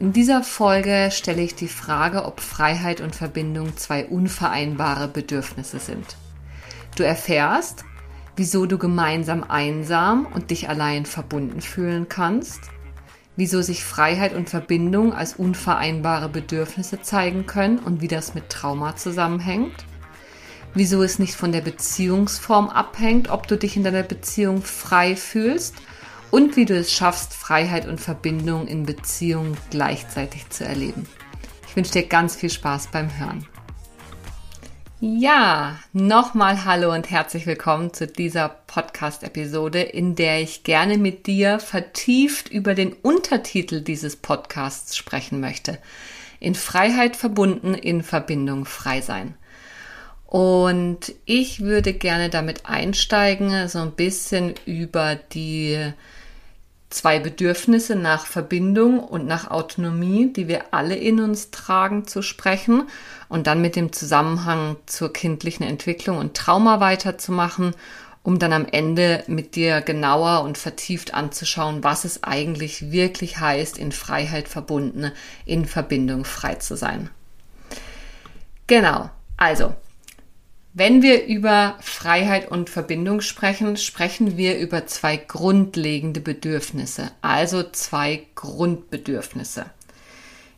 In dieser Folge stelle ich die Frage, ob Freiheit und Verbindung zwei unvereinbare Bedürfnisse sind. Du erfährst, wieso du gemeinsam einsam und dich allein verbunden fühlen kannst, wieso sich Freiheit und Verbindung als unvereinbare Bedürfnisse zeigen können und wie das mit Trauma zusammenhängt, wieso es nicht von der Beziehungsform abhängt, ob du dich in deiner Beziehung frei fühlst und wie du es schaffst, Freiheit und Verbindung in Beziehungen gleichzeitig zu erleben. Ich wünsche dir ganz viel Spaß beim Hören. Ja, nochmal hallo und herzlich willkommen zu dieser Podcast-Episode, in der ich gerne mit dir vertieft über den Untertitel dieses Podcasts sprechen möchte. In Freiheit verbunden, in Verbindung frei sein. Und ich würde gerne damit einsteigen, so ein bisschen über die zwei Bedürfnisse nach Verbindung und nach Autonomie, die wir alle in uns tragen, zu sprechen und dann mit dem Zusammenhang zur kindlichen Entwicklung und Trauma weiterzumachen, um dann am Ende mit dir genauer und vertieft anzuschauen, was es eigentlich wirklich heißt, in Freiheit verbunden, in Verbindung frei zu sein. Genau, also wenn wir über Freiheit und Verbindung sprechen, sprechen wir über zwei grundlegende Bedürfnisse, also zwei Grundbedürfnisse.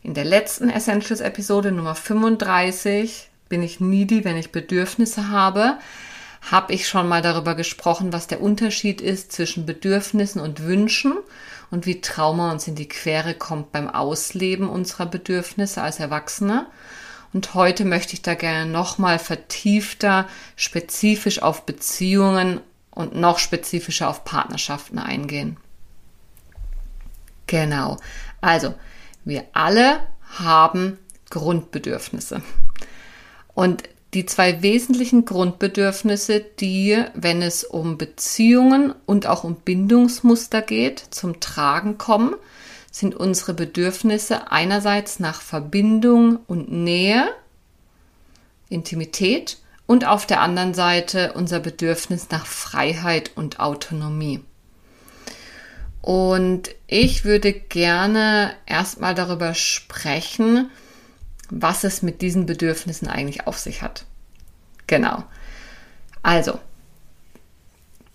In der letzten Essentials-Episode Nummer 35 bin ich needy, wenn ich Bedürfnisse habe, habe ich schon mal darüber gesprochen, was der Unterschied ist zwischen Bedürfnissen und Wünschen und wie Trauma uns in die Quere kommt beim Ausleben unserer Bedürfnisse als Erwachsene. Und heute möchte ich da gerne nochmal vertiefter, spezifisch auf Beziehungen und noch spezifischer auf Partnerschaften eingehen. Genau. Also, wir alle haben Grundbedürfnisse. Und die zwei wesentlichen Grundbedürfnisse, die, wenn es um Beziehungen und auch um Bindungsmuster geht, zum Tragen kommen, sind unsere Bedürfnisse einerseits nach Verbindung und Nähe, Intimität und auf der anderen Seite unser Bedürfnis nach Freiheit und Autonomie. Und ich würde gerne erstmal darüber sprechen, was es mit diesen Bedürfnissen eigentlich auf sich hat. Genau. Also,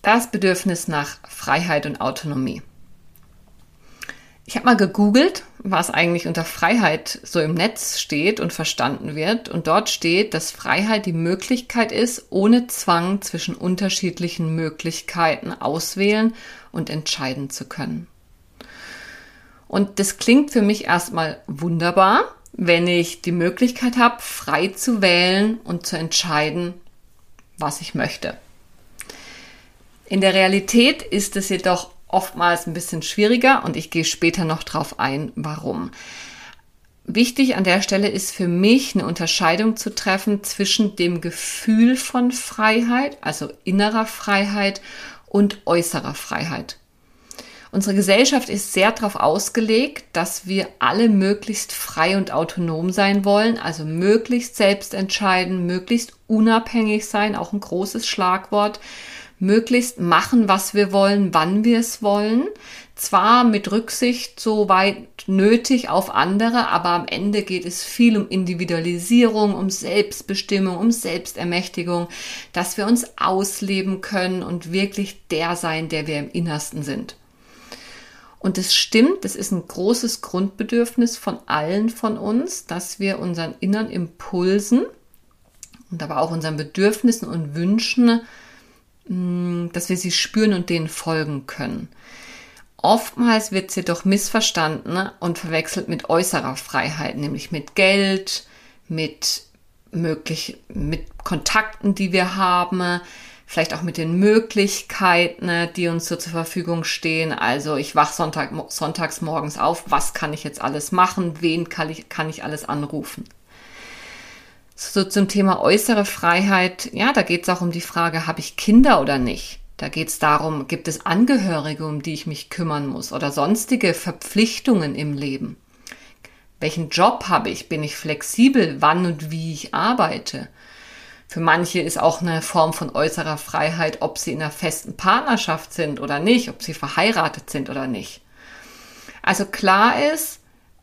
das Bedürfnis nach Freiheit und Autonomie. Ich habe mal gegoogelt, was eigentlich unter Freiheit so im Netz steht und verstanden wird. Und dort steht, dass Freiheit die Möglichkeit ist, ohne Zwang zwischen unterschiedlichen Möglichkeiten auswählen und entscheiden zu können. Und das klingt für mich erstmal wunderbar, wenn ich die Möglichkeit habe, frei zu wählen und zu entscheiden, was ich möchte. In der Realität ist es jedoch oftmals ein bisschen schwieriger und ich gehe später noch drauf ein, warum. Wichtig an der Stelle ist für mich eine Unterscheidung zu treffen zwischen dem Gefühl von Freiheit, also innerer Freiheit und äußerer Freiheit. Unsere Gesellschaft ist sehr darauf ausgelegt, dass wir alle möglichst frei und autonom sein wollen, also möglichst selbst entscheiden, möglichst unabhängig sein, auch ein großes Schlagwort, möglichst machen, was wir wollen, wann wir es wollen. Zwar mit Rücksicht so weit nötig auf andere, aber am Ende geht es viel um Individualisierung, um Selbstbestimmung, um Selbstermächtigung, dass wir uns ausleben können und wirklich der sein, der wir im Innersten sind. Und es stimmt, es ist ein großes Grundbedürfnis von allen von uns, dass wir unseren inneren Impulsen und aber auch unseren Bedürfnissen und Wünschen dass wir sie spüren und denen folgen können. Oftmals wird sie doch missverstanden und verwechselt mit äußerer Freiheit, nämlich mit Geld, mit möglich, mit Kontakten, die wir haben, vielleicht auch mit den Möglichkeiten, die uns so zur Verfügung stehen. Also ich wach Sonntag, sonntags morgens auf, was kann ich jetzt alles machen, wen kann ich, kann ich alles anrufen. So zum Thema äußere Freiheit, ja, da geht es auch um die Frage, habe ich Kinder oder nicht? Da geht es darum, gibt es Angehörige, um die ich mich kümmern muss oder sonstige Verpflichtungen im Leben? Welchen Job habe ich? Bin ich flexibel, wann und wie ich arbeite? Für manche ist auch eine Form von äußerer Freiheit, ob sie in einer festen Partnerschaft sind oder nicht, ob sie verheiratet sind oder nicht. Also klar ist,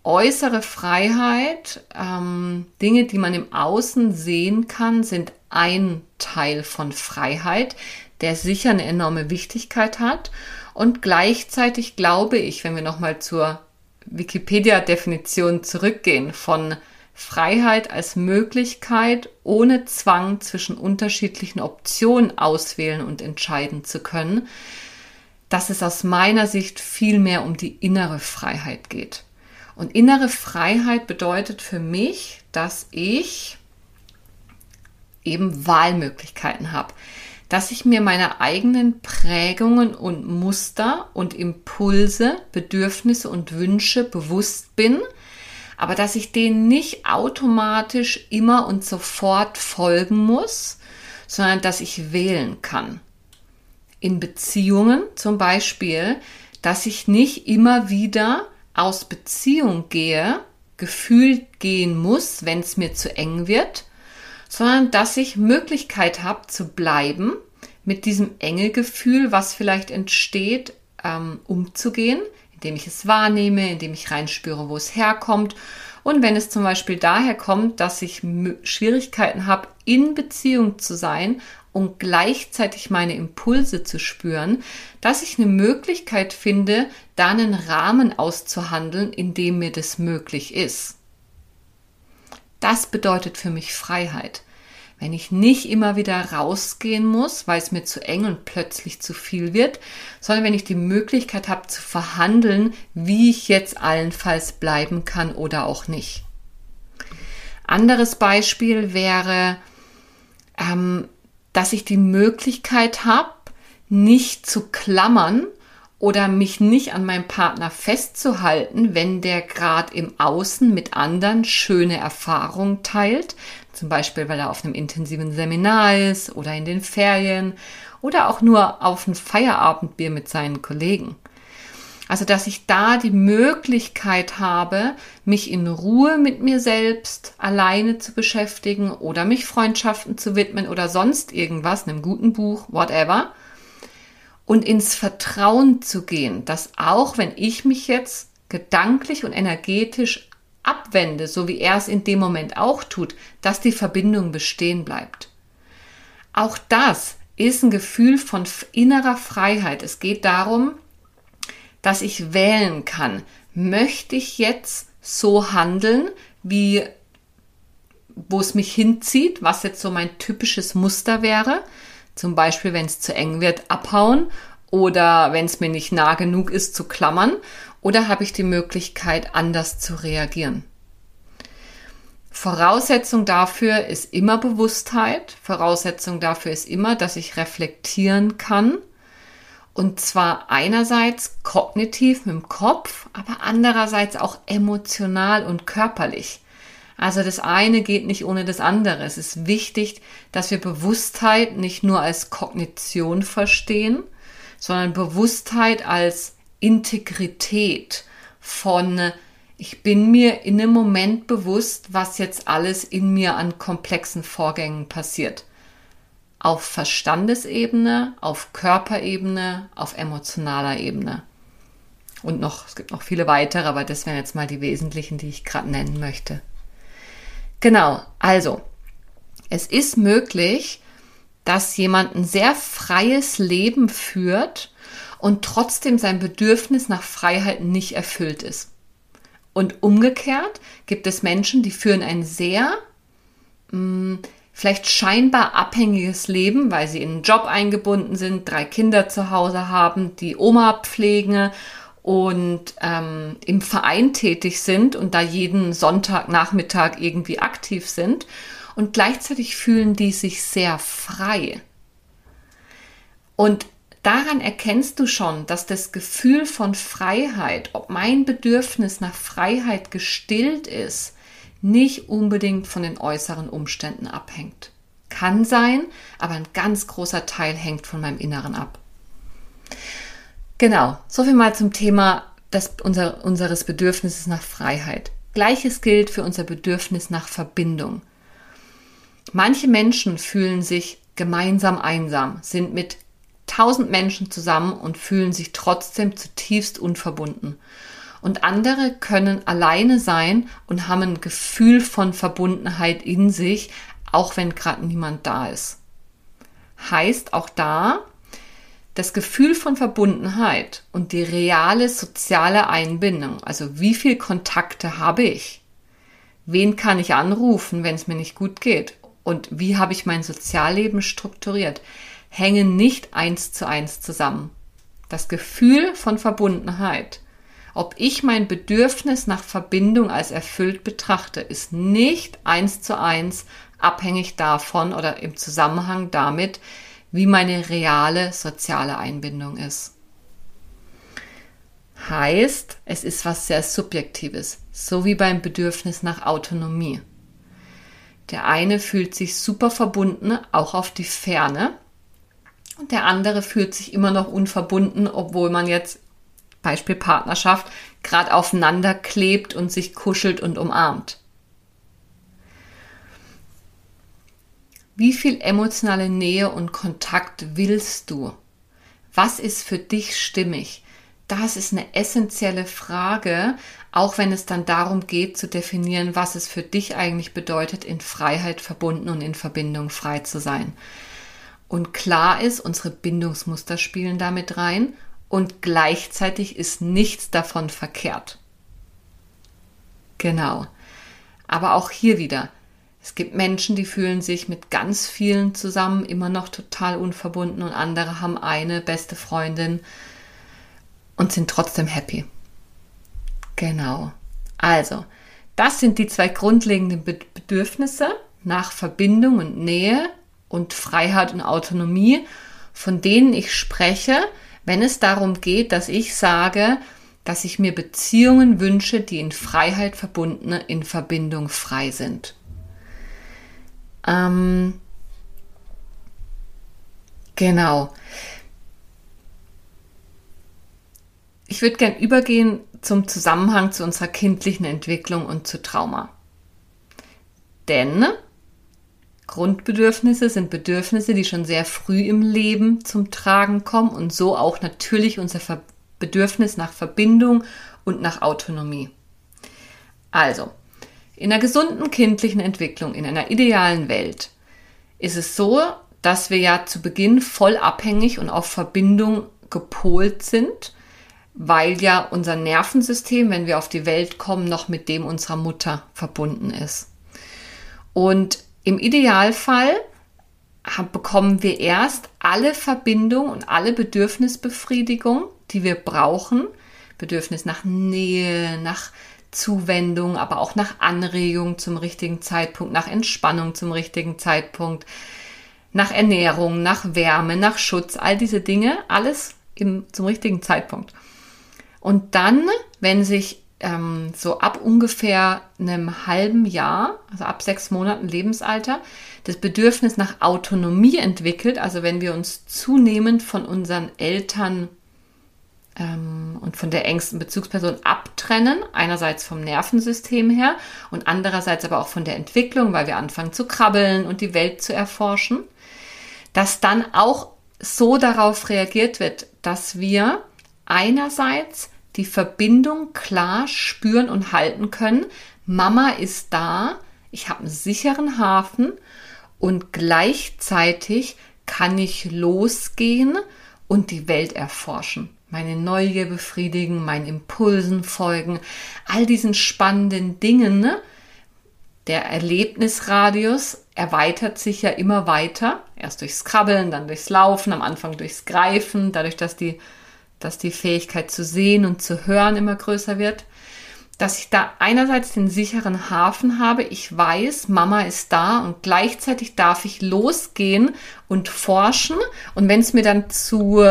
äußere Freiheit, ähm, Dinge, die man im Außen sehen kann, sind ein Teil von Freiheit, der sicher eine enorme Wichtigkeit hat. Und gleichzeitig glaube ich, wenn wir nochmal zur Wikipedia-Definition zurückgehen von Freiheit als Möglichkeit, ohne Zwang zwischen unterschiedlichen Optionen auswählen und entscheiden zu können, dass es aus meiner Sicht viel mehr um die innere Freiheit geht. Und innere Freiheit bedeutet für mich, dass ich eben Wahlmöglichkeiten habe, dass ich mir meine eigenen Prägungen und Muster und Impulse, Bedürfnisse und Wünsche bewusst bin – aber dass ich denen nicht automatisch immer und sofort folgen muss, sondern dass ich wählen kann. In Beziehungen zum Beispiel, dass ich nicht immer wieder aus Beziehung gehe, gefühlt gehen muss, wenn es mir zu eng wird, sondern dass ich Möglichkeit habe zu bleiben, mit diesem enge Gefühl, was vielleicht entsteht, ähm, umzugehen, indem ich es wahrnehme, indem ich reinspüre, wo es herkommt. Und wenn es zum Beispiel daher kommt, dass ich Schwierigkeiten habe, in Beziehung zu sein und gleichzeitig meine Impulse zu spüren, dass ich eine Möglichkeit finde, da einen Rahmen auszuhandeln, in dem mir das möglich ist. Das bedeutet für mich Freiheit wenn ich nicht immer wieder rausgehen muss, weil es mir zu eng und plötzlich zu viel wird, sondern wenn ich die Möglichkeit habe zu verhandeln, wie ich jetzt allenfalls bleiben kann oder auch nicht. Anderes Beispiel wäre, ähm, dass ich die Möglichkeit habe, nicht zu klammern oder mich nicht an meinem Partner festzuhalten, wenn der gerade im Außen mit anderen schöne Erfahrungen teilt, zum Beispiel, weil er auf einem intensiven Seminar ist oder in den Ferien oder auch nur auf ein Feierabendbier mit seinen Kollegen. Also, dass ich da die Möglichkeit habe, mich in Ruhe mit mir selbst alleine zu beschäftigen oder mich Freundschaften zu widmen oder sonst irgendwas, einem guten Buch, whatever. Und ins Vertrauen zu gehen, dass auch wenn ich mich jetzt gedanklich und energetisch abwende, so wie er es in dem Moment auch tut, dass die Verbindung bestehen bleibt. Auch das ist ein Gefühl von innerer Freiheit. Es geht darum, dass ich wählen kann. Möchte ich jetzt so handeln, wie wo es mich hinzieht, was jetzt so mein typisches Muster wäre? Zum Beispiel, wenn es zu eng wird, abhauen oder wenn es mir nicht nah genug ist, zu klammern oder habe ich die Möglichkeit, anders zu reagieren? Voraussetzung dafür ist immer Bewusstheit. Voraussetzung dafür ist immer, dass ich reflektieren kann. Und zwar einerseits kognitiv mit dem Kopf, aber andererseits auch emotional und körperlich. Also das eine geht nicht ohne das andere. Es ist wichtig, dass wir Bewusstheit nicht nur als Kognition verstehen, sondern Bewusstheit als Integrität von ich bin mir in einem Moment bewusst, was jetzt alles in mir an komplexen Vorgängen passiert. Auf Verstandesebene, auf Körperebene, auf emotionaler Ebene. Und noch, es gibt noch viele weitere, aber das wären jetzt mal die wesentlichen, die ich gerade nennen möchte. Genau, also, es ist möglich, dass jemand ein sehr freies Leben führt und trotzdem sein Bedürfnis nach Freiheit nicht erfüllt ist. Und umgekehrt gibt es Menschen, die führen ein sehr mh, hm, vielleicht scheinbar abhängiges Leben, weil sie in einen Job eingebunden sind, drei Kinder zu Hause haben, die Oma pflegen und ähm, im Verein tätig sind und da jeden Sonntagnachmittag irgendwie aktiv sind. Und gleichzeitig fühlen die sich sehr frei. Und daran erkennst du schon, dass das Gefühl von Freiheit, ob mein Bedürfnis nach Freiheit gestillt ist, nicht unbedingt von den äußeren Umständen abhängt. Kann sein, aber ein ganz großer Teil hängt von meinem Inneren ab. Genau, soviel mal zum Thema des, unser, unseres Bedürfnisses nach Freiheit. Gleiches gilt für unser Bedürfnis nach Verbindung. Manche Menschen fühlen sich gemeinsam einsam, sind mit tausend Menschen zusammen und fühlen sich trotzdem zutiefst unverbunden. Und andere können alleine sein und haben ein Gefühl von Verbundenheit in sich, auch wenn gerade niemand da ist. Heißt auch da, das Gefühl von Verbundenheit und die reale soziale Einbindung, also wie viel Kontakte habe ich? Wen kann ich anrufen, wenn es mir nicht gut geht? Und wie habe ich mein Sozialleben strukturiert? Hängen nicht eins zu eins zusammen. Das Gefühl von Verbundenheit, ob ich mein Bedürfnis nach Verbindung als erfüllt betrachte, ist nicht eins zu eins abhängig davon oder im Zusammenhang damit, wie meine reale soziale Einbindung ist. Heißt, es ist was sehr Subjektives, so wie beim Bedürfnis nach Autonomie. Der eine fühlt sich super verbunden, auch auf die Ferne, und der andere fühlt sich immer noch unverbunden, obwohl man jetzt, Beispiel Partnerschaft, gerade aufeinander klebt und sich kuschelt und umarmt. Wie viel emotionale Nähe und Kontakt willst du? Was ist für dich stimmig? Das ist eine essentielle Frage, auch wenn es dann darum geht zu definieren, was es für dich eigentlich bedeutet, in Freiheit verbunden und in Verbindung frei zu sein. Und klar ist, unsere Bindungsmuster spielen damit rein und gleichzeitig ist nichts davon verkehrt. Genau. Aber auch hier wieder, es gibt Menschen, die fühlen sich mit ganz vielen zusammen immer noch total unverbunden und andere haben eine beste Freundin und sind trotzdem happy. Genau. Also, das sind die zwei grundlegenden Bedürfnisse nach Verbindung und Nähe und Freiheit und Autonomie, von denen ich spreche, wenn es darum geht, dass ich sage, dass ich mir Beziehungen wünsche, die in Freiheit verbundene, in Verbindung frei sind. Ähm, genau. Ich würde gern übergehen zum Zusammenhang zu unserer kindlichen Entwicklung und zu Trauma. Denn Grundbedürfnisse sind Bedürfnisse, die schon sehr früh im Leben zum Tragen kommen und so auch natürlich unser Bedürfnis nach Verbindung und nach Autonomie. Also, in einer gesunden kindlichen Entwicklung, in einer idealen Welt, ist es so, dass wir ja zu Beginn voll abhängig und auf Verbindung gepolt sind, weil ja unser Nervensystem, wenn wir auf die Welt kommen, noch mit dem unserer Mutter verbunden ist. Und im Idealfall bekommen wir erst alle Verbindung und alle Bedürfnisbefriedigung, die wir brauchen. Bedürfnis nach Nähe, nach Zuwendung, aber auch nach Anregung zum richtigen Zeitpunkt, nach Entspannung zum richtigen Zeitpunkt, nach Ernährung, nach Wärme, nach Schutz, all diese Dinge, alles im, zum richtigen Zeitpunkt. Und dann, wenn sich ähm, so ab ungefähr einem halben Jahr, also ab sechs Monaten Lebensalter, das Bedürfnis nach Autonomie entwickelt, also wenn wir uns zunehmend von unseren Eltern ähm, und von der engsten Bezugsperson abtrennen, einerseits vom Nervensystem her und andererseits aber auch von der Entwicklung, weil wir anfangen zu krabbeln und die Welt zu erforschen, dass dann auch so darauf reagiert wird, dass wir einerseits die Verbindung klar spüren und halten können. Mama ist da, ich habe einen sicheren Hafen und gleichzeitig kann ich losgehen und die Welt erforschen meine Neugier befriedigen, meinen Impulsen folgen, all diesen spannenden Dingen. Ne? Der Erlebnisradius erweitert sich ja immer weiter. Erst durchs Krabbeln, dann durchs Laufen, am Anfang durchs Greifen, dadurch, dass die, dass die Fähigkeit zu sehen und zu hören immer größer wird. dass ich da einerseits den sicheren Hafen habe. Ich weiß, Mama ist da und gleichzeitig darf ich losgehen und forschen. Und wenn es mir dann zu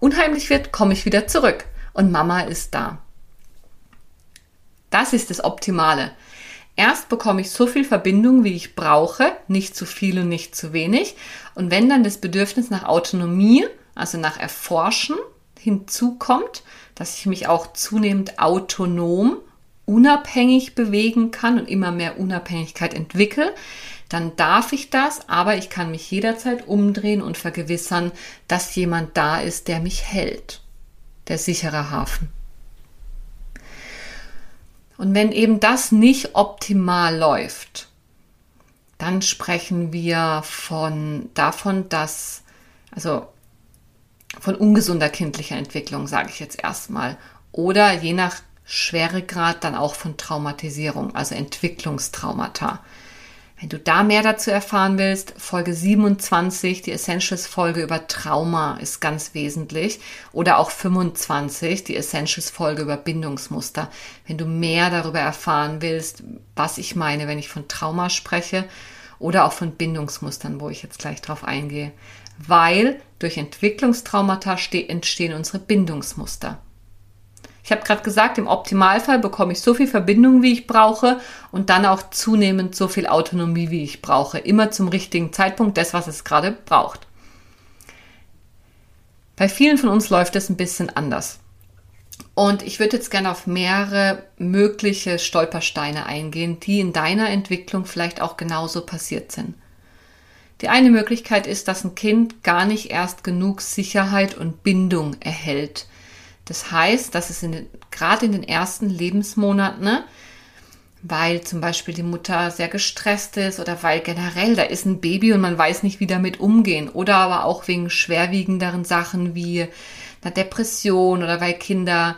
unheimlich wird, komme ich wieder zurück und Mama ist da. Das ist das Optimale. Erst bekomme ich so viel Verbindung, wie ich brauche, nicht zu viel und nicht zu wenig. Und wenn dann das Bedürfnis nach Autonomie, also nach Erforschen hinzukommt, dass ich mich auch zunehmend autonom, unabhängig bewegen kann und immer mehr Unabhängigkeit entwickle, dann darf ich das, aber ich kann mich jederzeit umdrehen und vergewissern, dass jemand da ist, der mich hält. Der sichere Hafen. Und wenn eben das nicht optimal läuft, dann sprechen wir von davon, dass also von ungesunder kindlicher Entwicklung, sage ich jetzt erstmal. Oder je nach Schweregrad dann auch von Traumatisierung, also Entwicklungstraumata. Wenn du da mehr dazu erfahren willst, Folge 27, die Essentials-Folge über Trauma ist ganz wesentlich. Oder auch 25, die Essentials-Folge über Bindungsmuster. Wenn du mehr darüber erfahren willst, was ich meine, wenn ich von Trauma spreche oder auch von Bindungsmustern, wo ich jetzt gleich drauf eingehe weil durch Entwicklungstraumata entstehen unsere Bindungsmuster. Ich habe gerade gesagt, im Optimalfall bekomme ich so viel Verbindung, wie ich brauche und dann auch zunehmend so viel Autonomie, wie ich brauche. Immer zum richtigen Zeitpunkt, das, was es gerade braucht. Bei vielen von uns läuft es ein bisschen anders. Und ich würde jetzt gerne auf mehrere mögliche Stolpersteine eingehen, die in deiner Entwicklung vielleicht auch genauso passiert sind. Die eine Möglichkeit ist, dass ein Kind gar nicht erst genug Sicherheit und Bindung erhält. Das heißt, dass es in gerade in den ersten Lebensmonaten, ne, weil zum Beispiel die Mutter sehr gestresst ist oder weil generell da ist ein Baby und man weiß nicht, wie damit umgehen oder aber auch wegen schwerwiegenderen Sachen wie einer Depression oder weil Kinder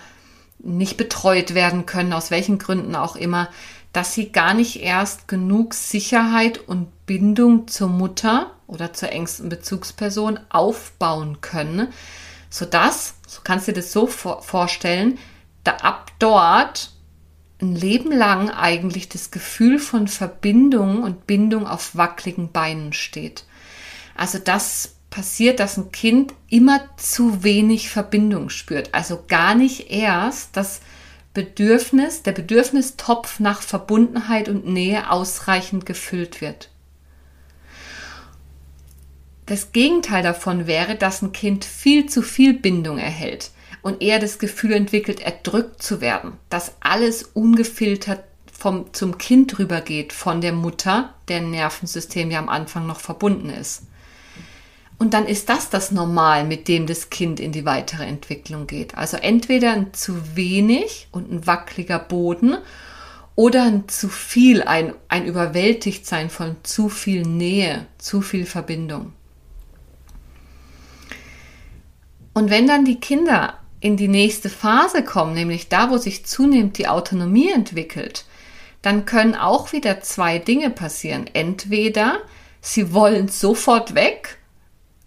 nicht betreut werden können, aus welchen Gründen auch immer, dass sie gar nicht erst genug Sicherheit und Bindung zur Mutter oder zur engsten Bezugsperson aufbauen können, sodass, so kannst du dir das so vorstellen, da ab dort ein Leben lang eigentlich das Gefühl von Verbindung und Bindung auf wackeligen Beinen steht. Also das passiert, dass ein Kind immer zu wenig Verbindung spürt. Also gar nicht erst das Bedürfnis, der Bedürfnistopf nach Verbundenheit und Nähe ausreichend gefüllt wird. Das Gegenteil davon wäre, dass ein Kind viel zu viel Bindung erhält und eher das Gefühl entwickelt, erdrückt zu werden, dass alles ungefiltert vom, zum Kind rübergeht von der Mutter, deren Nervensystem ja am Anfang noch verbunden ist. Und dann ist das das Normal, mit dem das Kind in die weitere Entwicklung geht. Also entweder ein zu wenig und ein wackeliger Boden oder ein zu viel, ein, ein Überwältigtsein von zu viel Nähe, zu viel Verbindung. Und wenn dann die Kinder in die nächste Phase kommen, nämlich da, wo sich zunehmend die Autonomie entwickelt, dann können auch wieder zwei Dinge passieren. Entweder sie wollen sofort weg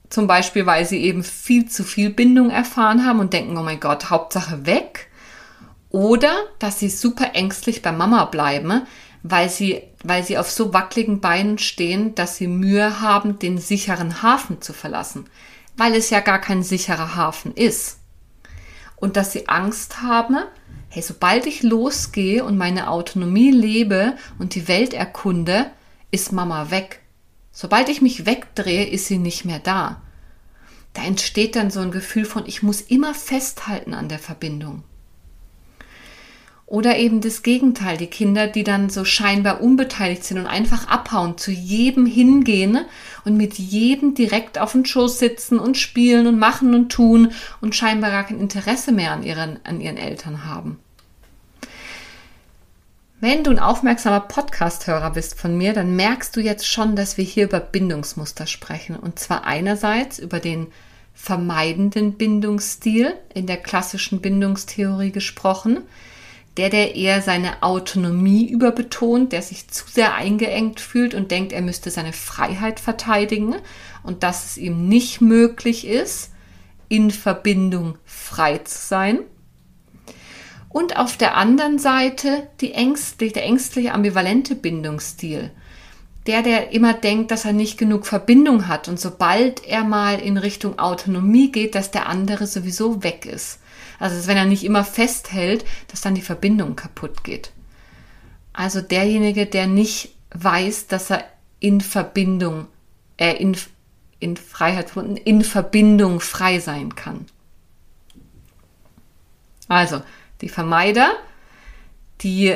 zum Beispiel, weil sie eben viel zu viel Bindung erfahren haben und denken, oh mein Gott, Hauptsache weg. Oder dass sie super ängstlich bei Mama bleiben, weil sie, weil sie auf so wackeligen Beinen stehen, dass sie Mühe haben, den sicheren Hafen zu verlassen. Weil es ja gar kein sicherer Hafen ist. Und dass sie Angst haben, hey, sobald ich losgehe und meine Autonomie lebe und die Welt erkunde, ist Mama weg. Sobald ich mich wegdrehe, ist sie nicht mehr da. Da entsteht dann so ein Gefühl von, ich muss immer festhalten an der Verbindung. Oder eben das Gegenteil, die Kinder, die dann so scheinbar unbeteiligt sind und einfach abhauen, zu jedem hingehen und mit jedem direkt auf den Schoß sitzen und spielen und machen und tun und scheinbar gar kein Interesse mehr an ihren, an ihren Eltern haben. Wenn du ein aufmerksamer Podcast-Hörer bist von mir, dann merkst du jetzt schon, dass wir hier über Bindungsmuster sprechen. Und zwar einerseits über den vermeidenden Bindungsstil in der klassischen Bindungstheorie gesprochen, der, der eher seine Autonomie überbetont, der sich zu sehr eingeengt fühlt und denkt, er müsste seine Freiheit verteidigen und dass es ihm nicht möglich ist, in Verbindung frei zu sein Und auf der anderen Seite die ängstlich, der ängstliche ambivalente Bindungsstil. Der, der immer denkt, dass er nicht genug Verbindung hat und sobald er mal in Richtung Autonomie geht, dass der andere sowieso weg ist. Also wenn er nicht immer festhält, dass dann die Verbindung kaputt geht. Also derjenige, der nicht weiß, dass er in Verbindung, äh, in, in Freiheit, in Verbindung frei sein kann. Also, die Vermeider, die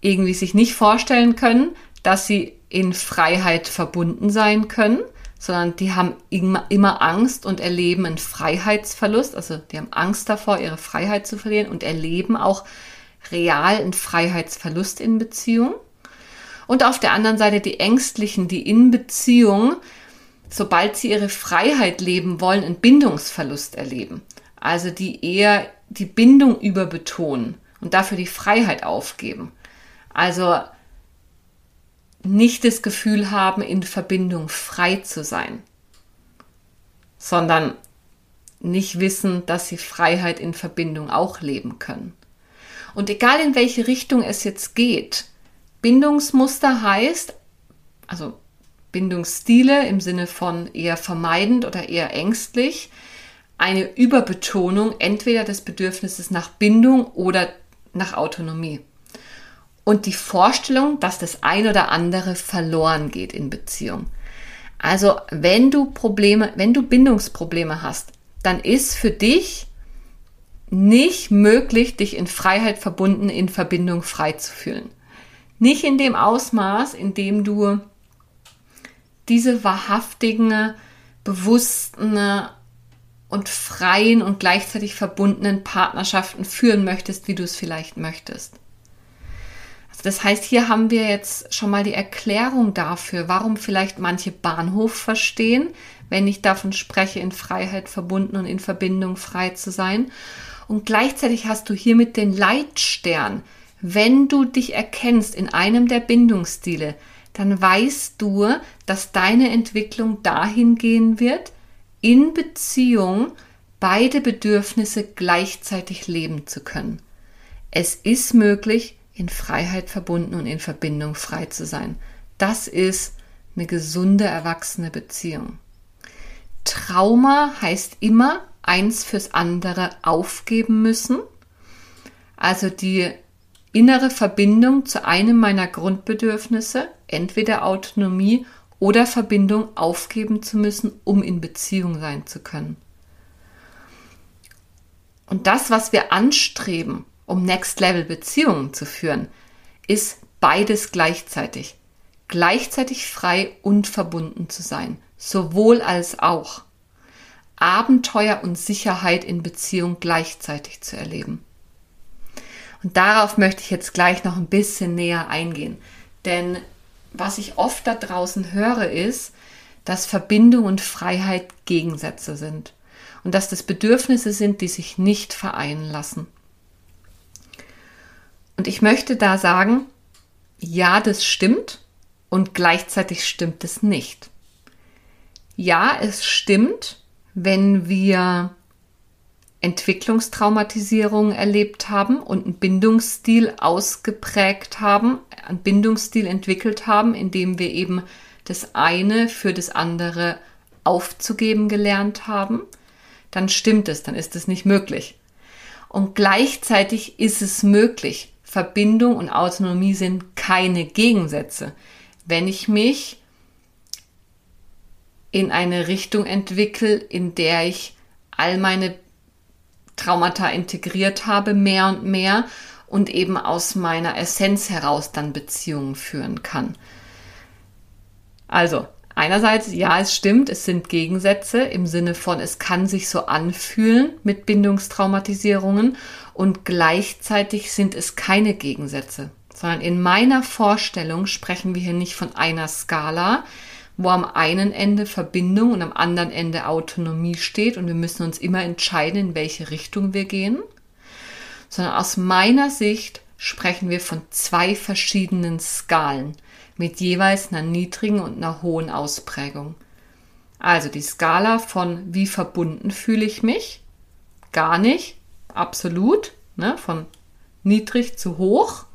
irgendwie sich nicht vorstellen können, dass sie in Freiheit verbunden sein können, sondern die haben immer, Angst und erleben einen Freiheitsverlust. Also die haben Angst davor, ihre Freiheit zu verlieren und erleben auch real einen Freiheitsverlust in Beziehung. Und auf der anderen Seite die Ängstlichen, die in Beziehung, sobald sie ihre Freiheit leben wollen, einen Bindungsverlust erleben. Also die eher die Bindung überbetonen und dafür die Freiheit aufgeben. Also nicht das Gefühl haben, in Verbindung frei zu sein, sondern nicht wissen, dass sie Freiheit in Verbindung auch leben können. Und egal in welche Richtung es jetzt geht, Bindungsmuster heißt, also Bindungsstile im Sinne von eher vermeidend oder eher ängstlich, eine Überbetonung entweder des Bedürfnisses nach Bindung oder nach Autonomie. Und die Vorstellung, dass das ein oder andere verloren geht in Beziehung. Also, wenn du Probleme, wenn du Bindungsprobleme hast, dann ist für dich nicht möglich, dich in Freiheit verbunden, in Verbindung frei zu fühlen. Nicht in dem Ausmaß, in dem du diese wahrhaftigen, bewussten und freien und gleichzeitig verbundenen Partnerschaften führen möchtest, wie du es vielleicht möchtest. Also das heißt, hier haben wir jetzt schon mal die Erklärung dafür, warum vielleicht manche Bahnhof verstehen, wenn ich davon spreche, in Freiheit verbunden und in Verbindung frei zu sein. Und gleichzeitig hast du hiermit den Leitstern. Wenn du dich erkennst in einem der Bindungsstile, dann weißt du, dass deine Entwicklung dahin gehen wird, in Beziehung beide Bedürfnisse gleichzeitig leben zu können. Es ist möglich, in Freiheit verbunden und in Verbindung frei zu sein. Das ist eine gesunde, erwachsene Beziehung. Trauma heißt immer eins fürs andere aufgeben müssen. Also die innere Verbindung zu einem meiner Grundbedürfnisse, entweder Autonomie oder Verbindung aufgeben zu müssen, um in Beziehung sein zu können. Und das, was wir anstreben, um Next Level Beziehungen zu führen, ist beides gleichzeitig. Gleichzeitig frei und verbunden zu sein. Sowohl als auch. Abenteuer und Sicherheit in Beziehung gleichzeitig zu erleben. Und darauf möchte ich jetzt gleich noch ein bisschen näher eingehen. Denn was ich oft da draußen höre, ist, dass Verbindung und Freiheit Gegensätze sind und dass das Bedürfnisse sind, die sich nicht vereinen lassen. Und ich möchte da sagen, ja, das stimmt und gleichzeitig stimmt es nicht. Ja, es stimmt, wenn wir Entwicklungstraumatisierung erlebt haben und einen Bindungsstil ausgeprägt haben, einen Bindungsstil entwickelt haben, in dem wir eben das eine für das andere aufzugeben gelernt haben, dann stimmt es, dann ist es nicht möglich. Und gleichzeitig ist es möglich. Verbindung und Autonomie sind keine Gegensätze. Wenn ich mich in eine Richtung entwickle, in der ich all meine Traumata integriert habe, mehr und mehr und eben aus meiner Essenz heraus dann Beziehungen führen kann. Also, einerseits, ja, es stimmt, es sind Gegensätze im Sinne von, es kann sich so anfühlen mit Bindungstraumatisierungen und gleichzeitig sind es keine Gegensätze, sondern in meiner Vorstellung sprechen wir hier nicht von einer Skala, wo am einen Ende Verbindung und am anderen Ende Autonomie steht und wir müssen uns immer entscheiden, in welche Richtung wir gehen, sondern aus meiner Sicht sprechen wir von zwei verschiedenen Skalen mit jeweils einer niedrigen und einer hohen Ausprägung. Also die Skala von wie verbunden fühle ich mich, gar nicht, absolut, ne, von niedrig zu hoch.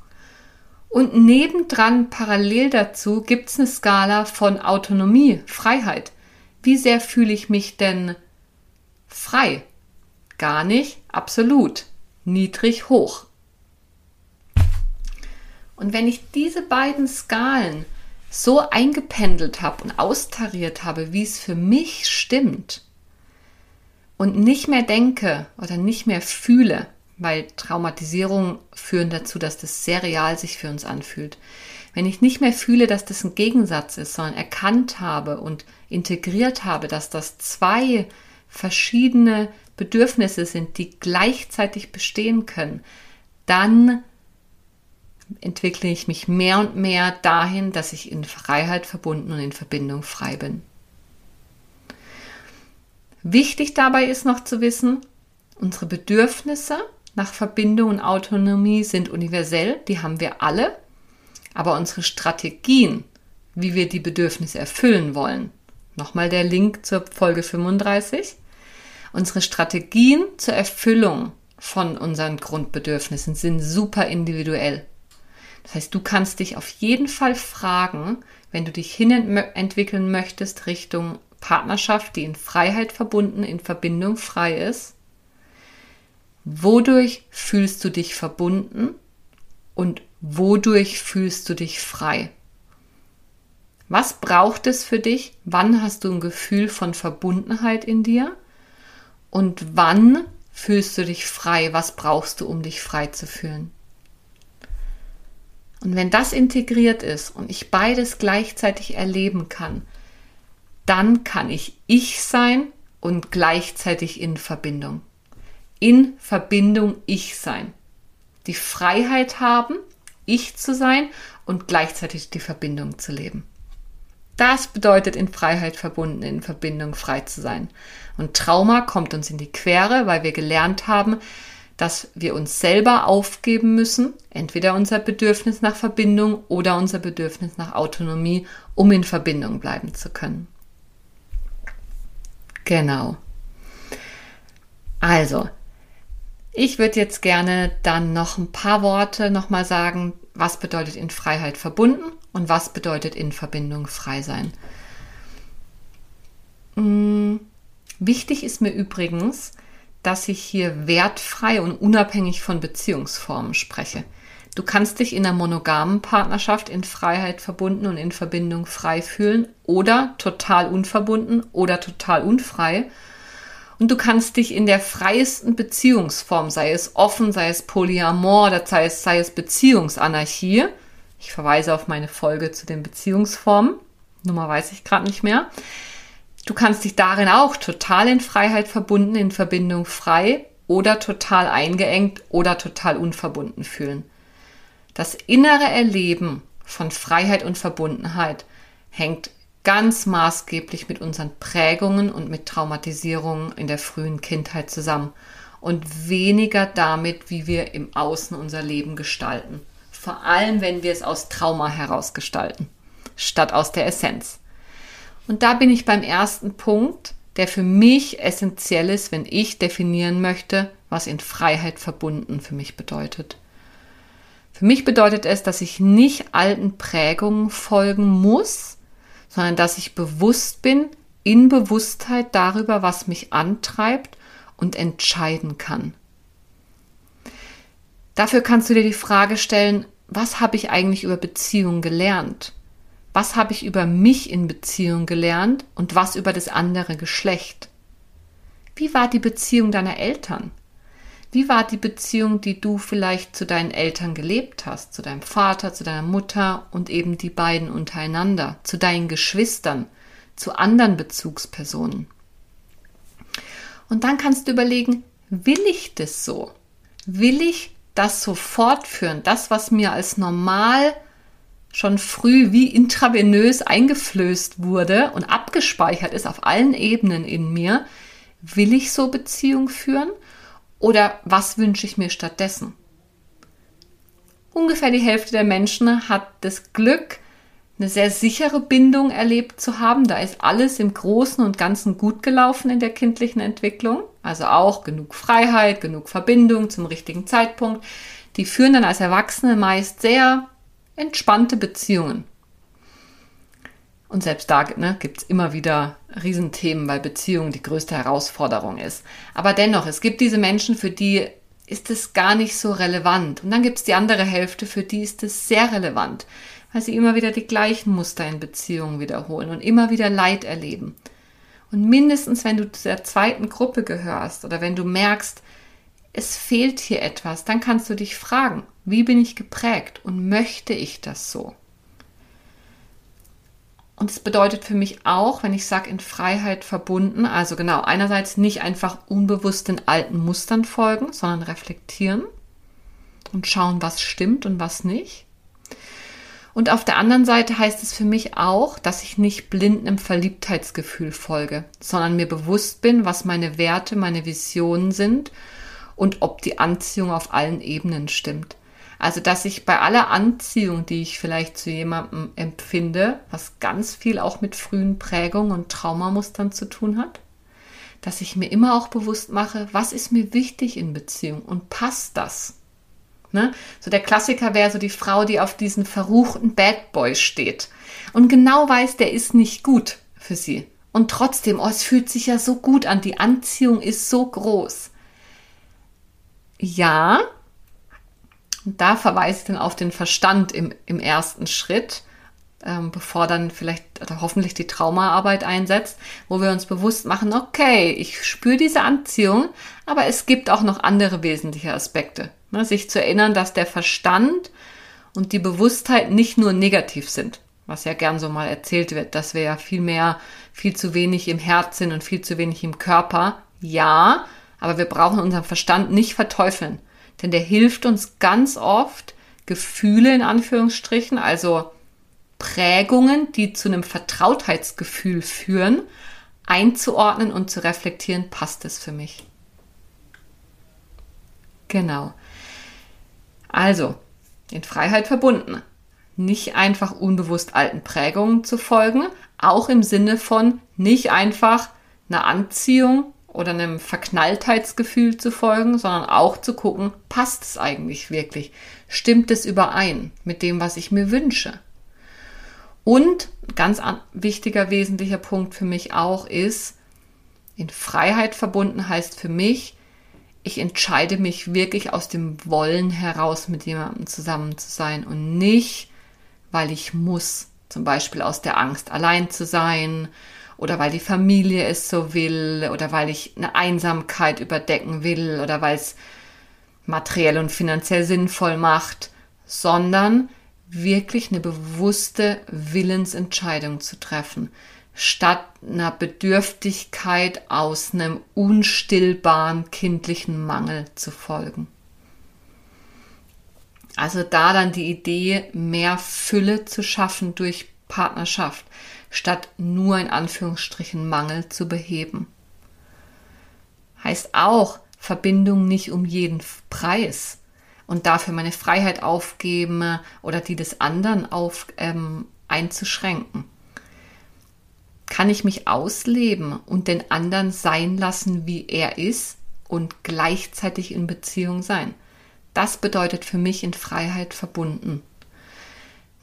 Und nebendran, parallel dazu, gibt es eine Skala von Autonomie, Freiheit. Wie sehr fühle ich mich denn frei? Gar nicht, absolut. Niedrig, hoch. Und wenn ich diese beiden Skalen so eingependelt habe und austariert habe, wie es für mich stimmt und nicht mehr denke oder nicht mehr fühle, weil Traumatisierungen führen dazu, dass das sehr real sich für uns anfühlt. Wenn ich nicht mehr fühle, dass das ein Gegensatz ist, sondern erkannt habe und integriert habe, dass das zwei verschiedene Bedürfnisse sind, die gleichzeitig bestehen können, dann entwickle ich mich mehr und mehr dahin, dass ich in Freiheit verbunden und in Verbindung frei bin. Wichtig dabei ist noch zu wissen, unsere Bedürfnisse nach Verbindung und Autonomie sind universell, die haben wir alle, aber unsere Strategien, wie wir die Bedürfnisse erfüllen wollen, nochmal der Link zur Folge 35, unsere Strategien zur Erfüllung von unseren Grundbedürfnissen sind super individuell. Das heißt, du kannst dich auf jeden Fall fragen, wenn du dich hin entwickeln möchtest Richtung Partnerschaft, die in Freiheit verbunden, in Verbindung frei ist, wodurch fühlst du dich verbunden und wodurch fühlst du dich frei? Was braucht es für dich? Wann hast du ein Gefühl von Verbundenheit in dir? Und wann fühlst du dich frei? Was brauchst du, um dich frei zu fühlen? Und wenn das integriert ist und ich beides gleichzeitig erleben kann, dann kann ich ich sein und gleichzeitig in Verbindung. In Verbindung ich sein. Die Freiheit haben, ich zu sein und gleichzeitig die Verbindung zu leben. Das bedeutet in Freiheit verbunden, in Verbindung frei zu sein. Und Trauma kommt uns in die Quere, weil wir gelernt haben, dass wir uns selber aufgeben müssen, entweder unser Bedürfnis nach Verbindung oder unser Bedürfnis nach Autonomie, um in Verbindung bleiben zu können. Genau. Also, ich würde jetzt gerne dann noch ein paar Worte nochmal sagen, was bedeutet in Freiheit verbunden und was bedeutet in Verbindung frei sein. Hm, wichtig ist mir übrigens, dass ich hier wertfrei und unabhängig von Beziehungsformen spreche. Du kannst dich in einer monogamen Partnerschaft in Freiheit verbunden und in Verbindung frei fühlen oder total unverbunden oder total unfrei. Und du kannst dich in der freiesten Beziehungsform, sei es offen, sei es Polyamor sei es, sei es Beziehungsanarchie, ich verweise auf meine Folge zu den Beziehungsformen, Nummer weiß ich gerade nicht mehr, Du kannst dich darin auch total in Freiheit verbunden, in Verbindung frei oder total eingeengt oder total unverbunden fühlen. Das innere Erleben von Freiheit und Verbundenheit hängt ganz maßgeblich mit unseren Prägungen und mit Traumatisierungen in der frühen Kindheit zusammen und weniger damit, wie wir im Außen unser Leben gestalten. Vor allem, wenn wir es aus Trauma heraus gestalten, statt aus der Essenz. Und da bin ich beim ersten Punkt, der für mich essentiell ist, wenn ich definieren möchte, was in Freiheit verbunden für mich bedeutet. Für mich bedeutet es, dass ich nicht alten Prägungen folgen muss, sondern dass ich bewusst bin, in Bewusstheit darüber, was mich antreibt und entscheiden kann. Dafür kannst du dir die Frage stellen, was habe ich eigentlich über Beziehungen gelernt? was habe ich über mich in Beziehung gelernt und was über das andere Geschlecht? Wie war die Beziehung deiner Eltern? Wie war die Beziehung, die du vielleicht zu deinen Eltern gelebt hast, zu deinem Vater, zu deiner Mutter und eben die beiden untereinander, zu deinen Geschwistern, zu anderen Bezugspersonen? Und dann kannst du überlegen, will ich das so? Will ich das so fortführen? Das, was mir als normal schon früh wie intravenös eingeflößt wurde und abgespeichert ist auf allen Ebenen in mir, will ich so Beziehung führen oder was wünsche ich mir stattdessen? Ungefähr die Hälfte der Menschen hat das Glück, eine sehr sichere Bindung erlebt zu haben. Da ist alles im Großen und Ganzen gut gelaufen in der kindlichen Entwicklung. Also auch genug Freiheit, genug Verbindung zum richtigen Zeitpunkt. die führen dann als Erwachsene meist sehr entspannte Beziehungen. Und selbst da ne, gibt es immer wieder Riesenthemen, weil Beziehung die größte Herausforderung ist. Aber dennoch, es gibt diese Menschen, für die ist es gar nicht so relevant. Und dann gibt es die andere Hälfte, für die ist es sehr relevant, weil sie immer wieder die gleichen Muster in Beziehungen wiederholen und immer wieder Leid erleben. Und mindestens, wenn du zu der zweiten Gruppe gehörst oder wenn du merkst, es fehlt hier etwas, dann kannst du dich fragen, wie bin ich geprägt und möchte ich das so? Und es bedeutet für mich auch, wenn ich sage, in Freiheit verbunden, also genau, einerseits nicht einfach unbewusst den alten Mustern folgen, sondern reflektieren und schauen, was stimmt und was nicht. Und auf der anderen Seite heißt es für mich auch, dass ich nicht blind einem Verliebtheitsgefühl folge, sondern mir bewusst bin, was meine Werte, meine Visionen sind und ob die Anziehung auf allen Ebenen stimmt. Also, dass ich bei aller Anziehung, die ich vielleicht zu jemandem empfinde, was ganz viel auch mit frühen Prägungen und Traumamustern zu tun hat, dass ich mir immer auch bewusst mache, was ist mir wichtig in Beziehung und passt das? Ne? So der Klassiker wäre so die Frau, die auf diesen verruchten Bad Boy steht und genau weiß, der ist nicht gut für sie. Und trotzdem, oh, es fühlt sich ja so gut an, die Anziehung ist so groß. Ja, da verweise ich dann auf den Verstand im, im ersten Schritt, ähm, bevor dann vielleicht oder hoffentlich die Traumaarbeit einsetzt, wo wir uns bewusst machen, okay, ich spüre diese Anziehung, aber es gibt auch noch andere wesentliche Aspekte. Ne, sich zu erinnern, dass der Verstand und die Bewusstheit nicht nur negativ sind, was ja gern so mal erzählt wird, dass wir ja viel mehr, viel zu wenig im Herz sind und viel zu wenig im Körper. Ja, aber wir brauchen unseren Verstand nicht verteufeln. Denn der hilft uns ganz oft, Gefühle in Anführungsstrichen, also Prägungen, die zu einem Vertrautheitsgefühl führen, einzuordnen und zu reflektieren, passt es für mich. Genau. Also, in Freiheit verbunden. Nicht einfach unbewusst alten Prägungen zu folgen, auch im Sinne von nicht einfach einer Anziehung oder einem Verknalltheitsgefühl zu folgen, sondern auch zu gucken, passt es eigentlich wirklich? Stimmt es überein mit dem, was ich mir wünsche? Und ganz wichtiger, wesentlicher Punkt für mich auch ist, in Freiheit verbunden heißt für mich, ich entscheide mich wirklich aus dem Wollen heraus, mit jemandem zusammen zu sein und nicht, weil ich muss, zum Beispiel aus der Angst, allein zu sein oder weil die Familie es so will oder weil ich eine Einsamkeit überdecken will oder weil es materiell und finanziell sinnvoll macht, sondern wirklich eine bewusste Willensentscheidung zu treffen, statt einer Bedürftigkeit aus einem unstillbaren kindlichen Mangel zu folgen. Also da dann die Idee, mehr Fülle zu schaffen durch Partnerschaft, statt nur in Anführungsstrichen Mangel zu beheben. Heißt auch Verbindung nicht um jeden Preis und dafür meine Freiheit aufgeben oder die des anderen auf, ähm, einzuschränken. Kann ich mich ausleben und den anderen sein lassen, wie er ist und gleichzeitig in Beziehung sein? Das bedeutet für mich in Freiheit verbunden.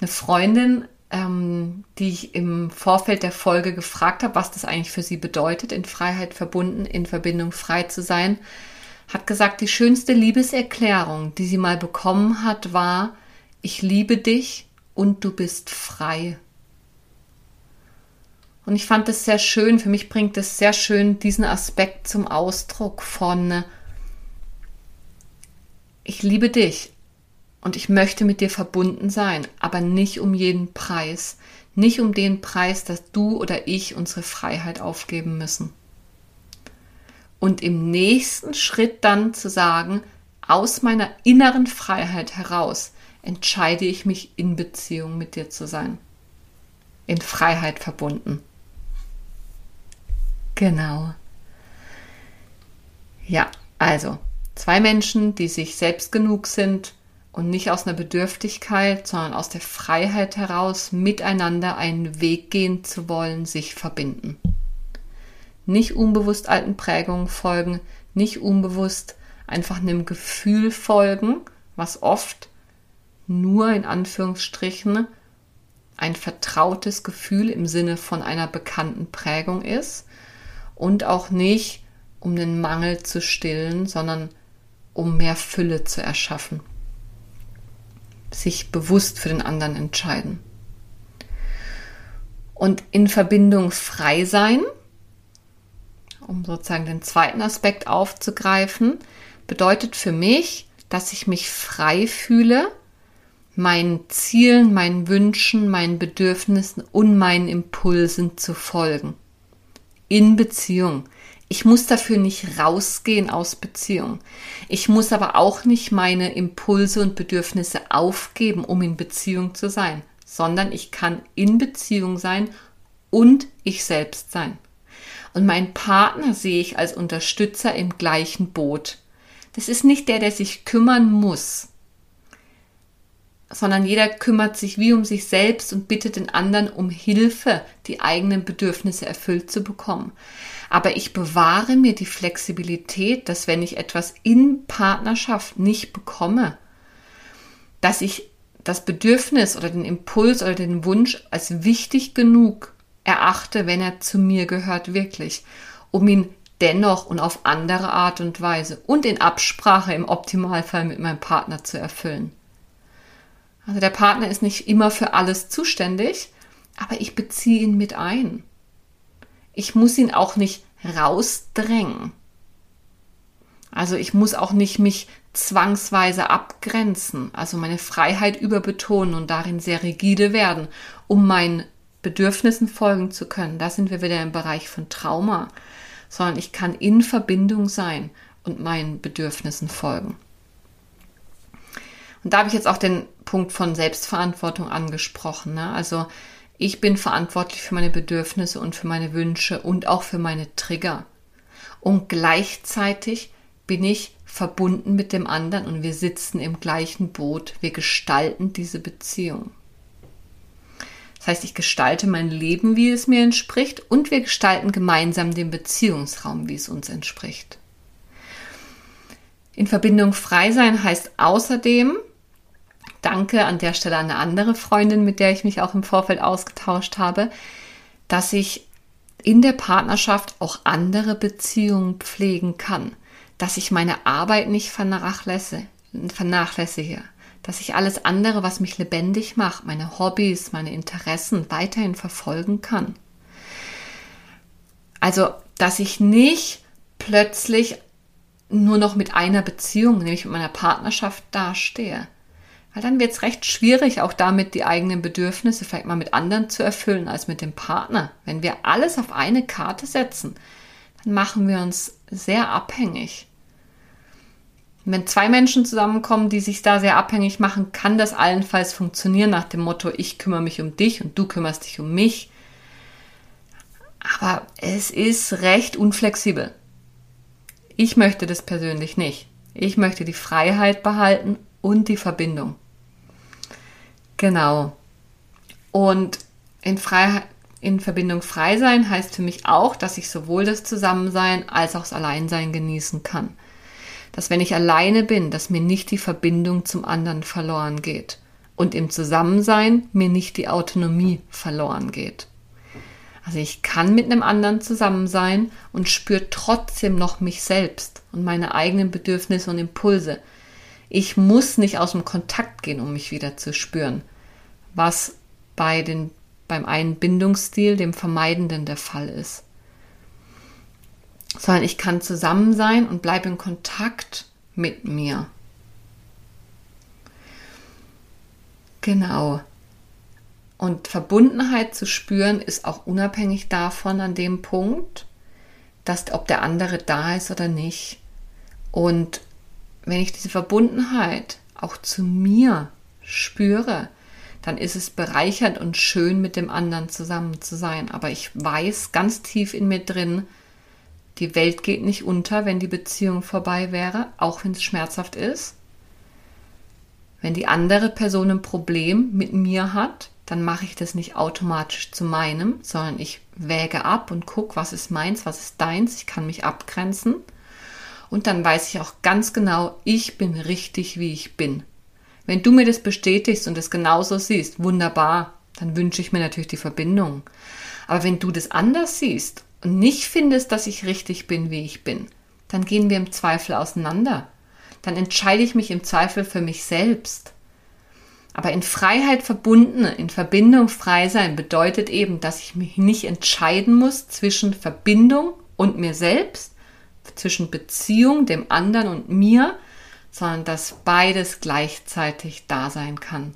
Eine Freundin ähm, die ich im Vorfeld der Folge gefragt habe, was das eigentlich für sie bedeutet, in Freiheit verbunden, in Verbindung frei zu sein, hat gesagt, die schönste Liebeserklärung, die sie mal bekommen hat, war, ich liebe dich und du bist frei. Und ich fand es sehr schön, für mich bringt es sehr schön diesen Aspekt zum Ausdruck von, ich liebe dich, und ich möchte mit dir verbunden sein, aber nicht um jeden Preis. Nicht um den Preis, dass du oder ich unsere Freiheit aufgeben müssen. Und im nächsten Schritt dann zu sagen, aus meiner inneren Freiheit heraus entscheide ich mich in Beziehung mit dir zu sein. In Freiheit verbunden. Genau. Ja, also zwei Menschen, die sich selbst genug sind, und nicht aus einer Bedürftigkeit, sondern aus der Freiheit heraus miteinander einen Weg gehen zu wollen, sich verbinden. Nicht unbewusst alten Prägungen folgen, nicht unbewusst einfach einem Gefühl folgen, was oft nur in Anführungsstrichen ein vertrautes Gefühl im Sinne von einer bekannten Prägung ist und auch nicht, um den Mangel zu stillen, sondern um mehr Fülle zu erschaffen. Sich bewusst für den anderen entscheiden. Und in Verbindung frei sein, um sozusagen den zweiten Aspekt aufzugreifen, bedeutet für mich, dass ich mich frei fühle, meinen Zielen, meinen Wünschen, meinen Bedürfnissen und meinen Impulsen zu folgen. In Beziehung. Ich muss dafür nicht rausgehen aus Beziehung. Ich muss aber auch nicht meine Impulse und Bedürfnisse aufgeben, um in Beziehung zu sein, sondern ich kann in Beziehung sein und ich selbst sein. Und meinen Partner sehe ich als Unterstützer im gleichen Boot. Das ist nicht der, der sich kümmern muss, sondern jeder kümmert sich wie um sich selbst und bittet den anderen um Hilfe, die eigenen Bedürfnisse erfüllt zu bekommen. Aber ich bewahre mir die Flexibilität, dass wenn ich etwas in Partnerschaft nicht bekomme, dass ich das Bedürfnis oder den Impuls oder den Wunsch als wichtig genug erachte, wenn er zu mir gehört wirklich, um ihn dennoch und auf andere Art und Weise und in Absprache im Optimalfall mit meinem Partner zu erfüllen. Also der Partner ist nicht immer für alles zuständig, aber ich beziehe ihn mit ein. Ich muss ihn auch nicht rausdrängen. Also ich muss auch nicht mich zwangsweise abgrenzen, also meine Freiheit überbetonen und darin sehr rigide werden, um meinen Bedürfnissen folgen zu können. Da sind wir wieder im Bereich von Trauma, sondern ich kann in Verbindung sein und meinen Bedürfnissen folgen. Und da habe ich jetzt auch den Punkt von Selbstverantwortung angesprochen. Ne? Also ich bin verantwortlich für meine Bedürfnisse und für meine Wünsche und auch für meine Trigger. Und gleichzeitig bin ich verbunden mit dem anderen und wir sitzen im gleichen Boot. Wir gestalten diese Beziehung. Das heißt, ich gestalte mein Leben, wie es mir entspricht, und wir gestalten gemeinsam den Beziehungsraum, wie es uns entspricht. In Verbindung frei sein heißt außerdem, danke an der Stelle an eine andere Freundin, mit der ich mich auch im Vorfeld ausgetauscht habe, dass ich in der Partnerschaft auch andere Beziehungen pflegen kann, dass ich meine Arbeit nicht vernachlässige, dass ich alles andere, was mich lebendig macht, meine Hobbys, meine Interessen weiterhin verfolgen kann. Also, dass ich nicht plötzlich nur noch mit einer Beziehung, nämlich mit meiner Partnerschaft dastehe, weil dann wird es recht schwierig, auch damit die eigenen Bedürfnisse vielleicht mal mit anderen zu erfüllen als mit dem Partner. Wenn wir alles auf eine Karte setzen, dann machen wir uns sehr abhängig. wenn zwei Menschen zusammenkommen, die sich da sehr abhängig machen, kann das allenfalls funktionieren nach dem Motto, ich kümmere mich um dich und du kümmerst dich um mich. Aber es ist recht unflexibel. Ich möchte das persönlich nicht. Ich möchte die Freiheit behalten und die Verbindung. Genau. Und in Freiheit, in Verbindung frei sein heißt für mich auch, dass ich sowohl das Zusammensein als auch das Alleinsein genießen kann. Dass wenn ich alleine bin, dass mir nicht die Verbindung zum anderen verloren geht und im Zusammensein mir nicht die Autonomie verloren geht. Also ich kann mit einem anderen zusammen sein und spüre trotzdem noch mich selbst und meine eigenen Bedürfnisse und Impulse, ich muss nicht aus dem Kontakt gehen, um mich wieder zu spüren, was bei den, beim einen Bindungsstil, dem Vermeidenden, der Fall ist. Sondern ich kann zusammen sein und bleibe in Kontakt mit mir. Genau. Und Verbundenheit zu spüren ist auch unabhängig davon an dem Punkt, dass ob der andere da ist oder nicht. Und wenn ich diese Verbundenheit auch zu mir spüre, dann ist es bereichernd und schön, mit dem anderen zusammen zu sein. Aber ich weiß ganz tief in mir drin, die Welt geht nicht unter, wenn die Beziehung vorbei wäre, auch wenn es schmerzhaft ist. Wenn die andere Person ein Problem mit mir hat, dann mache ich das nicht automatisch zu meinem, sondern ich wäge ab und gucke, was ist meins, was ist deins. Ich kann mich abgrenzen Und dann weiß ich auch ganz genau, ich bin richtig, wie ich bin. Wenn du mir das bestätigst und es genauso siehst, wunderbar, dann wünsche ich mir natürlich die Verbindung. Aber wenn du das anders siehst und nicht findest, dass ich richtig bin, wie ich bin, dann gehen wir im Zweifel auseinander. Dann entscheide ich mich im Zweifel für mich selbst. Aber in Freiheit verbunden, in Verbindung frei sein bedeutet eben, dass ich mich nicht entscheiden muss zwischen Verbindung und mir selbst, zwischen Beziehung, dem anderen und mir, sondern dass beides gleichzeitig da sein kann.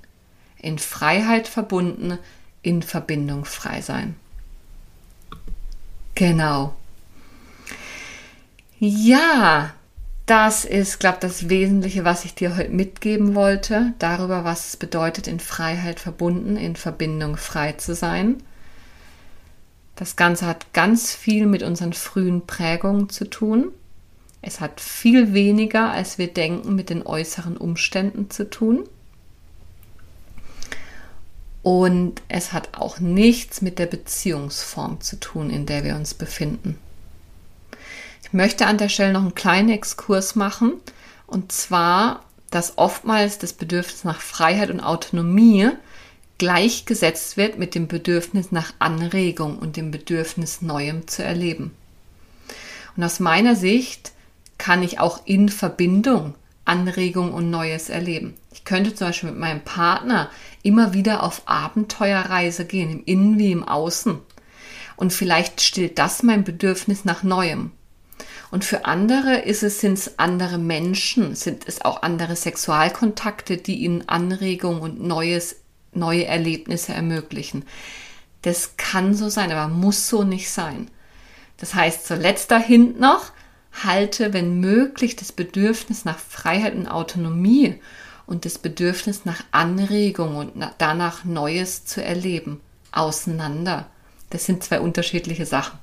In Freiheit verbunden, in Verbindung frei sein. Genau. Ja, das ist, glaube ich, das Wesentliche, was ich dir heute mitgeben wollte, darüber, was es bedeutet, in Freiheit verbunden, in Verbindung frei zu sein. Das Ganze hat ganz viel mit unseren frühen Prägungen zu tun. Es hat viel weniger, als wir denken, mit den äußeren Umständen zu tun. Und es hat auch nichts mit der Beziehungsform zu tun, in der wir uns befinden. Ich möchte an der Stelle noch einen kleinen Exkurs machen. Und zwar, dass oftmals das Bedürfnis nach Freiheit und Autonomie gleichgesetzt wird mit dem Bedürfnis nach Anregung und dem Bedürfnis Neuem zu erleben. Und aus meiner Sicht kann ich auch in Verbindung Anregung und Neues erleben. Ich könnte zum Beispiel mit meinem Partner immer wieder auf Abenteuerreise gehen, im Innen wie im Außen. Und vielleicht stillt das mein Bedürfnis nach Neuem. Und für andere ist es, sind es andere Menschen, sind es auch andere Sexualkontakte, die ihnen Anregung und Neues, neue Erlebnisse ermöglichen. Das kann so sein, aber muss so nicht sein. Das heißt, zuletzt dahin noch, halte, wenn möglich, das Bedürfnis nach Freiheit und Autonomie und das Bedürfnis nach Anregung und danach Neues zu erleben auseinander. Das sind zwei unterschiedliche Sachen.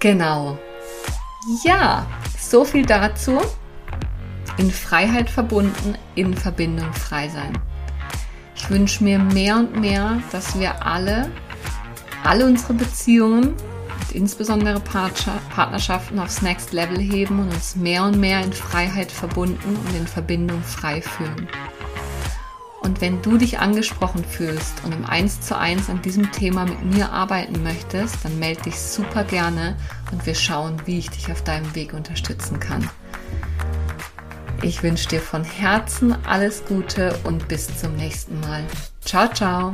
Genau. Ja, so viel dazu. In Freiheit verbunden, in Verbindung frei sein. Ich wünsche mir mehr und mehr, dass wir alle, alle unsere Beziehungen und insbesondere Partnerschaften aufs Next Level heben und uns mehr und mehr in Freiheit verbunden und in Verbindung frei fühlen. Und wenn du dich angesprochen fühlst und im 1 zu 1 an diesem Thema mit mir arbeiten möchtest, dann melde dich super gerne und wir schauen, wie ich dich auf deinem Weg unterstützen kann. Ich wünsche dir von Herzen alles Gute und bis zum nächsten Mal. Ciao, ciao.